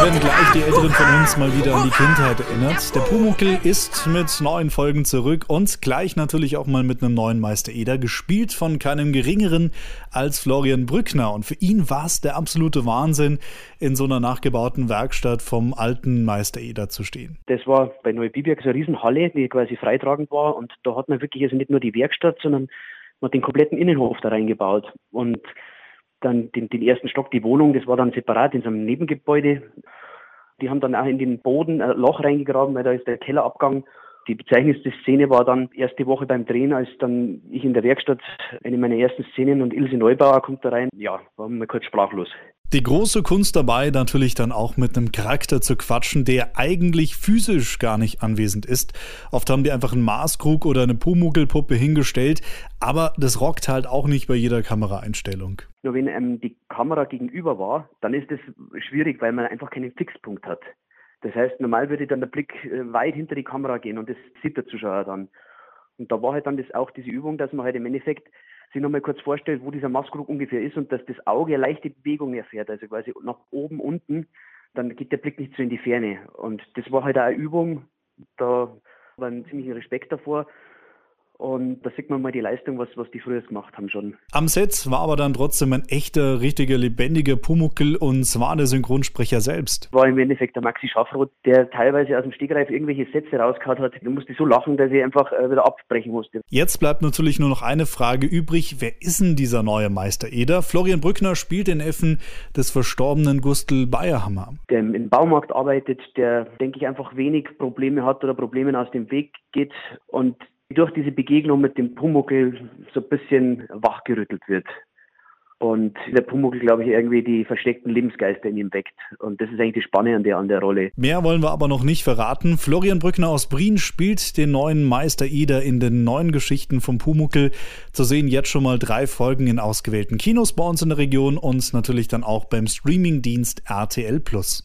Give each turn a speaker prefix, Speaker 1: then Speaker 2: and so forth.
Speaker 1: Da werden gleich die Älteren von uns mal wieder an die Kindheit erinnert. Der Pumuckel ist mit neuen Folgen zurück und gleich natürlich auch mal mit einem neuen Meister Eder, gespielt von keinem geringeren als Florian Brückner. Und für ihn war es der absolute Wahnsinn, in so einer nachgebauten Werkstatt vom alten Meister Eder zu stehen.
Speaker 2: Das war bei Neubiberg so eine Riesenhalle, die quasi freitragend war. Und da hat man wirklich also nicht nur die Werkstatt, sondern man hat den kompletten Innenhof da reingebaut. Und dann den, den ersten Stock, die Wohnung, das war dann separat in so einem Nebengebäude. Die haben dann auch in den Boden ein Loch reingegraben, weil da ist der Kellerabgang. Die bezeichnendste Szene war dann erste Woche beim Drehen, als dann ich in der Werkstatt eine meiner ersten Szenen und Ilse Neubauer kommt da rein. Ja, waren wir kurz sprachlos.
Speaker 1: Die große Kunst dabei, natürlich dann auch mit einem Charakter zu quatschen, der eigentlich physisch gar nicht anwesend ist. Oft haben die einfach einen Maßkrug oder eine Pumuckelpuppe hingestellt, aber das rockt halt auch nicht bei jeder Kameraeinstellung.
Speaker 2: Nur wenn einem die Kamera gegenüber war, dann ist das schwierig, weil man einfach keinen Fixpunkt hat. Das heißt, normal würde dann der Blick äh, weit hinter die Kamera gehen und das sieht der Zuschauer dann. Und da war halt dann das auch diese Übung, dass man halt im Endeffekt sich nochmal kurz vorstellt, wo dieser Maßkrug ungefähr ist und dass das Auge eine leichte Bewegung erfährt, also quasi nach oben, unten, dann geht der Blick nicht so in die Ferne. Und das war halt auch eine Übung, da war ein ziemlicher Respekt davor. Und da sieht man mal die Leistung, was, was die früher gemacht haben schon.
Speaker 1: Am Set war aber dann trotzdem ein echter, richtiger, lebendiger Pumuckel und zwar der Synchronsprecher selbst.
Speaker 2: War im Endeffekt der Maxi Schaffroth, der teilweise aus dem Stegreif irgendwelche Sätze rausgehauen hat. Da musste so lachen, dass ich einfach äh, wieder abbrechen musste.
Speaker 1: Jetzt bleibt natürlich nur noch eine Frage übrig. Wer ist denn dieser neue Meister Eder? Florian Brückner spielt den Effen des verstorbenen Gustl Bayerhammer.
Speaker 2: Der im Baumarkt arbeitet, der, denke ich, einfach wenig Probleme hat oder Probleme aus dem Weg geht und durch diese Begegnung mit dem Pumuckel so ein bisschen wachgerüttelt wird. Und der Pumuckel, glaube ich, irgendwie die versteckten Lebensgeister in ihm weckt. Und das ist eigentlich die Spannende an der Rolle.
Speaker 1: Mehr wollen wir aber noch nicht verraten. Florian Brückner aus Brien spielt den neuen Meister Ida in den neuen Geschichten vom Pumuckel. Zu sehen jetzt schon mal drei Folgen in ausgewählten Kinos bei uns in der Region und natürlich dann auch beim Streamingdienst RTL Plus.